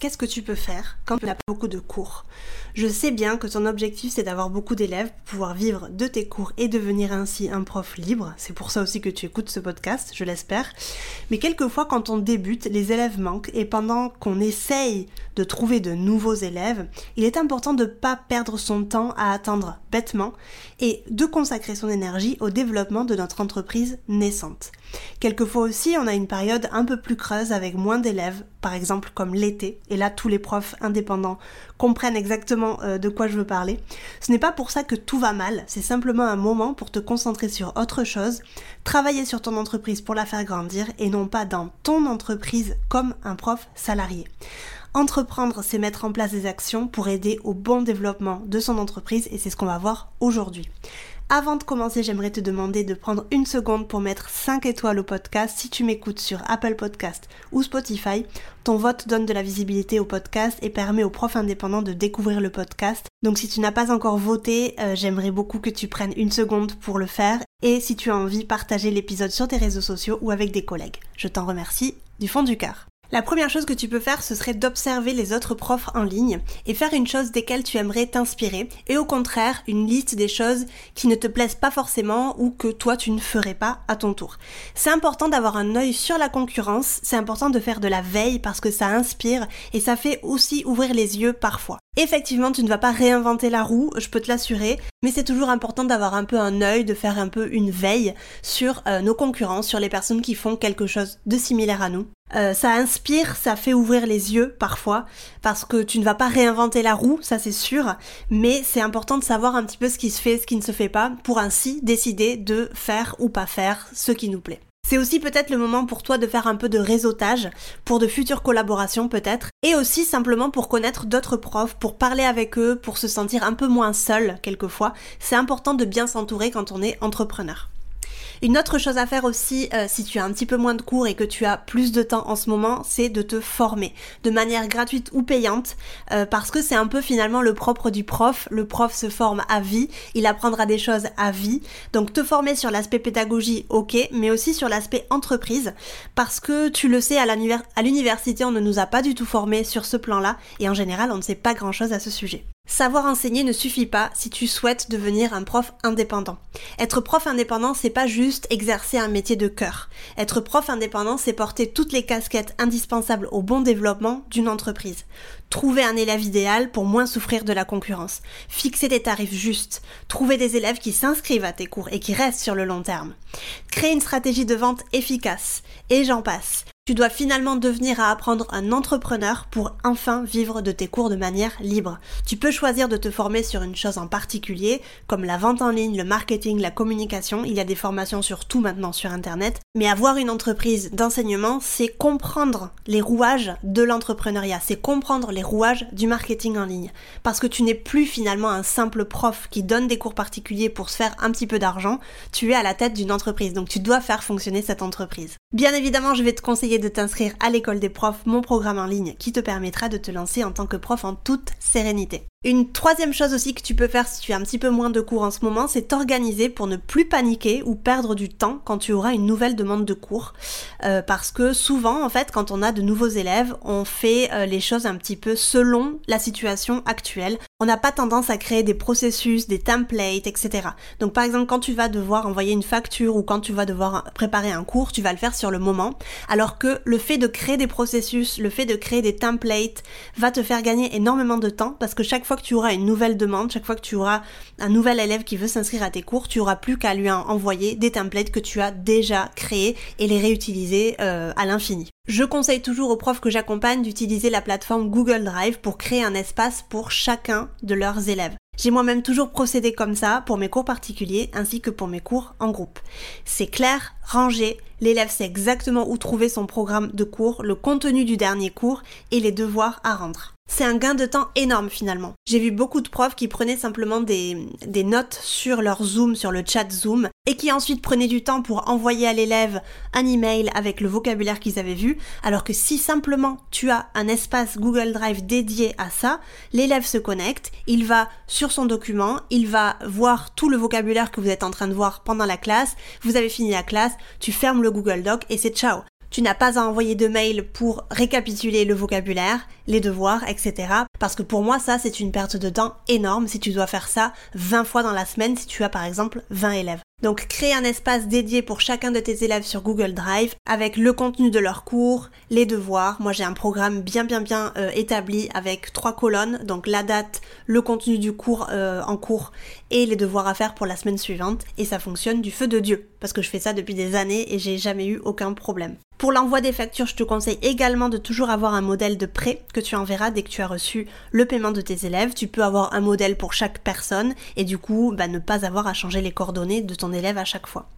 qu'est-ce que tu peux faire quand tu as beaucoup de cours? Je sais bien que ton objectif c'est d'avoir beaucoup d'élèves pour pouvoir vivre de tes cours et devenir ainsi un prof libre. C'est pour ça aussi que tu écoutes ce podcast, je l'espère. Mais quelquefois quand on débute, les élèves manquent et pendant qu'on essaye de trouver de nouveaux élèves, il est important de ne pas perdre son temps à attendre bêtement et de consacrer son énergie au développement de notre entreprise naissante. Quelquefois aussi, on a une période un peu plus creuse avec moins d'élèves, par exemple comme l'été, et là tous les profs indépendants comprennent exactement euh, de quoi je veux parler. Ce n'est pas pour ça que tout va mal, c'est simplement un moment pour te concentrer sur autre chose, travailler sur ton entreprise pour la faire grandir et non pas dans ton entreprise comme un prof salarié. Entreprendre, c'est mettre en place des actions pour aider au bon développement de son entreprise et c'est ce qu'on va voir aujourd'hui. Avant de commencer, j'aimerais te demander de prendre une seconde pour mettre 5 étoiles au podcast si tu m'écoutes sur Apple Podcast ou Spotify. Ton vote donne de la visibilité au podcast et permet aux profs indépendants de découvrir le podcast. Donc si tu n'as pas encore voté, euh, j'aimerais beaucoup que tu prennes une seconde pour le faire. Et si tu as envie, partager l'épisode sur tes réseaux sociaux ou avec des collègues. Je t'en remercie du fond du cœur. La première chose que tu peux faire, ce serait d'observer les autres profs en ligne et faire une chose desquelles tu aimerais t'inspirer et au contraire une liste des choses qui ne te plaisent pas forcément ou que toi tu ne ferais pas à ton tour. C'est important d'avoir un œil sur la concurrence, c'est important de faire de la veille parce que ça inspire et ça fait aussi ouvrir les yeux parfois. Effectivement, tu ne vas pas réinventer la roue, je peux te l'assurer, mais c'est toujours important d'avoir un peu un œil, de faire un peu une veille sur euh, nos concurrents, sur les personnes qui font quelque chose de similaire à nous. Euh, ça inspire, ça fait ouvrir les yeux parfois, parce que tu ne vas pas réinventer la roue, ça c'est sûr, mais c'est important de savoir un petit peu ce qui se fait, ce qui ne se fait pas, pour ainsi décider de faire ou pas faire ce qui nous plaît. C'est aussi peut-être le moment pour toi de faire un peu de réseautage pour de futures collaborations peut-être et aussi simplement pour connaître d'autres profs, pour parler avec eux, pour se sentir un peu moins seul quelquefois. C'est important de bien s'entourer quand on est entrepreneur. Une autre chose à faire aussi, euh, si tu as un petit peu moins de cours et que tu as plus de temps en ce moment, c'est de te former de manière gratuite ou payante, euh, parce que c'est un peu finalement le propre du prof. Le prof se forme à vie, il apprendra des choses à vie. Donc te former sur l'aspect pédagogie, ok, mais aussi sur l'aspect entreprise, parce que tu le sais, à l'université, on ne nous a pas du tout formés sur ce plan-là, et en général, on ne sait pas grand-chose à ce sujet. Savoir enseigner ne suffit pas si tu souhaites devenir un prof indépendant. Être prof indépendant, c'est pas juste exercer un métier de cœur. Être prof indépendant, c'est porter toutes les casquettes indispensables au bon développement d'une entreprise. Trouver un élève idéal pour moins souffrir de la concurrence. Fixer des tarifs justes. Trouver des élèves qui s'inscrivent à tes cours et qui restent sur le long terme. Créer une stratégie de vente efficace. Et j'en passe. Tu dois finalement devenir à apprendre un entrepreneur pour enfin vivre de tes cours de manière libre. Tu peux choisir de te former sur une chose en particulier, comme la vente en ligne, le marketing, la communication. Il y a des formations sur tout maintenant sur Internet. Mais avoir une entreprise d'enseignement, c'est comprendre les rouages de l'entrepreneuriat, c'est comprendre les rouages du marketing en ligne. Parce que tu n'es plus finalement un simple prof qui donne des cours particuliers pour se faire un petit peu d'argent. Tu es à la tête d'une entreprise, donc tu dois faire fonctionner cette entreprise. Bien évidemment, je vais te conseiller de t'inscrire à l'école des profs, mon programme en ligne qui te permettra de te lancer en tant que prof en toute sérénité. Une troisième chose aussi que tu peux faire si tu as un petit peu moins de cours en ce moment, c'est t'organiser pour ne plus paniquer ou perdre du temps quand tu auras une nouvelle demande de cours. Euh, parce que souvent, en fait, quand on a de nouveaux élèves, on fait euh, les choses un petit peu selon la situation actuelle. On n'a pas tendance à créer des processus, des templates, etc. Donc par exemple, quand tu vas devoir envoyer une facture ou quand tu vas devoir préparer un cours, tu vas le faire sur le moment. Alors que le fait de créer des processus, le fait de créer des templates va te faire gagner énormément de temps parce que chaque fois que tu auras une nouvelle demande, chaque fois que tu auras un nouvel élève qui veut s'inscrire à tes cours, tu auras plus qu'à lui envoyer des templates que tu as déjà créés et les réutiliser euh, à l'infini. Je conseille toujours aux profs que j'accompagne d'utiliser la plateforme Google Drive pour créer un espace pour chacun de leurs élèves. J'ai moi-même toujours procédé comme ça pour mes cours particuliers ainsi que pour mes cours en groupe. C'est clair, rangé, l'élève sait exactement où trouver son programme de cours, le contenu du dernier cours et les devoirs à rendre c'est un gain de temps énorme finalement. J'ai vu beaucoup de profs qui prenaient simplement des, des, notes sur leur Zoom, sur le chat Zoom, et qui ensuite prenaient du temps pour envoyer à l'élève un email avec le vocabulaire qu'ils avaient vu, alors que si simplement tu as un espace Google Drive dédié à ça, l'élève se connecte, il va sur son document, il va voir tout le vocabulaire que vous êtes en train de voir pendant la classe, vous avez fini la classe, tu fermes le Google Doc et c'est ciao. Tu n'as pas à envoyer de mail pour récapituler le vocabulaire, les devoirs, etc. Parce que pour moi, ça, c'est une perte de temps énorme si tu dois faire ça 20 fois dans la semaine si tu as par exemple 20 élèves. Donc crée un espace dédié pour chacun de tes élèves sur Google Drive avec le contenu de leurs cours, les devoirs. Moi j'ai un programme bien bien bien euh, établi avec trois colonnes, donc la date, le contenu du cours euh, en cours et les devoirs à faire pour la semaine suivante. Et ça fonctionne du feu de Dieu parce que je fais ça depuis des années et j'ai jamais eu aucun problème. Pour l'envoi des factures, je te conseille également de toujours avoir un modèle de prêt tu enverras dès que tu as reçu le paiement de tes élèves. Tu peux avoir un modèle pour chaque personne et du coup bah, ne pas avoir à changer les coordonnées de ton élève à chaque fois.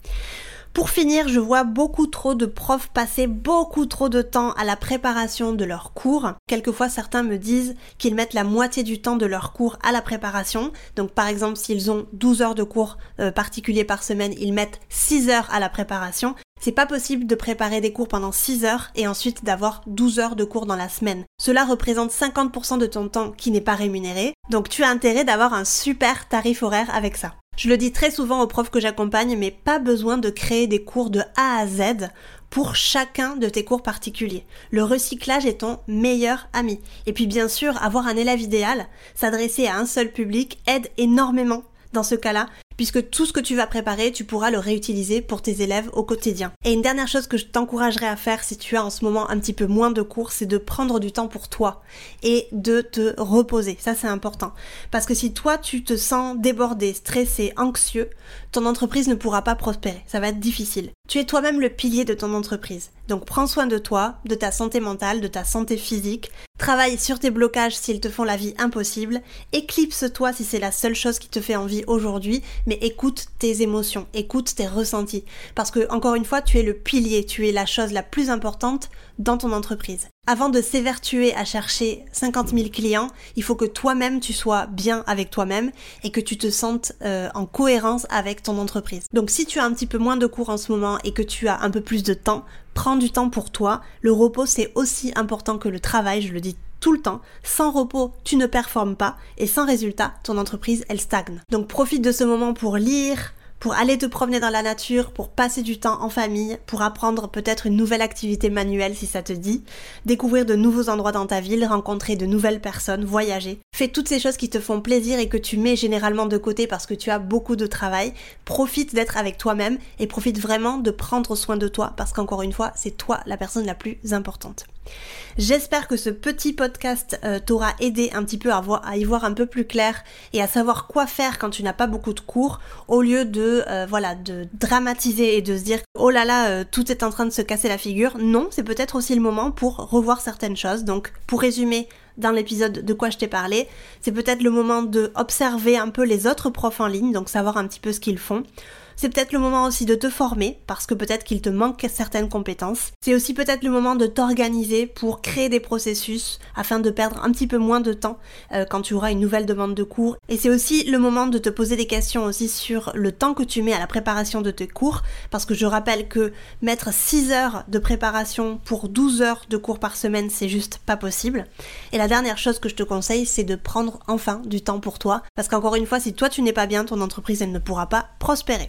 Pour finir, je vois beaucoup trop de profs passer beaucoup trop de temps à la préparation de leurs cours. Quelquefois, certains me disent qu'ils mettent la moitié du temps de leurs cours à la préparation. Donc, par exemple, s'ils ont 12 heures de cours euh, particuliers par semaine, ils mettent 6 heures à la préparation. C'est pas possible de préparer des cours pendant 6 heures et ensuite d'avoir 12 heures de cours dans la semaine. Cela représente 50% de ton temps qui n'est pas rémunéré. Donc, tu as intérêt d'avoir un super tarif horaire avec ça. Je le dis très souvent aux profs que j'accompagne, mais pas besoin de créer des cours de A à Z pour chacun de tes cours particuliers. Le recyclage est ton meilleur ami. Et puis bien sûr, avoir un élève idéal, s'adresser à un seul public aide énormément dans ce cas-là, puisque tout ce que tu vas préparer, tu pourras le réutiliser pour tes élèves au quotidien. Et une dernière chose que je t'encouragerais à faire si tu as en ce moment un petit peu moins de cours, c'est de prendre du temps pour toi et de te reposer. Ça, c'est important. Parce que si toi, tu te sens débordé, stressé, anxieux, ton entreprise ne pourra pas prospérer. Ça va être difficile. Tu es toi-même le pilier de ton entreprise. Donc prends soin de toi, de ta santé mentale, de ta santé physique. Travaille sur tes blocages s'ils te font la vie impossible. Éclipse-toi si c'est la seule chose qui te fait envie aujourd'hui mais écoute tes émotions, écoute tes ressentis. Parce que, encore une fois, tu es le pilier, tu es la chose la plus importante dans ton entreprise. Avant de s'évertuer à chercher 50 000 clients, il faut que toi-même tu sois bien avec toi-même et que tu te sentes euh, en cohérence avec ton entreprise. Donc si tu as un petit peu moins de cours en ce moment et que tu as un peu plus de temps, prends du temps pour toi. Le repos c'est aussi important que le travail, je le dis tout le temps. Sans repos, tu ne performes pas et sans résultat, ton entreprise, elle stagne. Donc profite de ce moment pour lire, pour aller te promener dans la nature, pour passer du temps en famille, pour apprendre peut-être une nouvelle activité manuelle si ça te dit, découvrir de nouveaux endroits dans ta ville, rencontrer de nouvelles personnes, voyager. Fais toutes ces choses qui te font plaisir et que tu mets généralement de côté parce que tu as beaucoup de travail. Profite d'être avec toi-même et profite vraiment de prendre soin de toi parce qu'encore une fois, c'est toi la personne la plus importante. J'espère que ce petit podcast euh, t'aura aidé un petit peu à, y voir un peu plus clair et à savoir quoi faire quand tu n'as pas beaucoup de cours au lieu euh, voilà de dramatiser et de se dire oh là là euh, tout est en train de se casser la figure. Non, c'est peut-être aussi le moment pour revoir certaines choses. Donc pour résumer dans l'épisode de quoi je t'ai parlé, c'est peut-être le moment de observer un peu les autres profs en ligne, donc savoir un petit peu ce qu'ils font c'est peut-être le moment aussi de te former parce que peut-être qu'il te manque certaines compétences. C'est aussi peut-être le moment de t'organiser pour créer des processus afin de perdre un petit peu moins de temps euh, quand tu auras une nouvelle demande de cours. Et c'est aussi le moment de te poser des questions aussi sur le temps que tu mets à la préparation de tes cours parce que je rappelle que mettre 6 heures de préparation pour 12 heures de cours par semaine, c'est juste pas possible. Et la dernière chose que je te conseille, c'est de prendre enfin du temps pour toi parce qu'encore une fois, si toi tu n'es pas bien, ton entreprise elle ne pourra pas prospérer.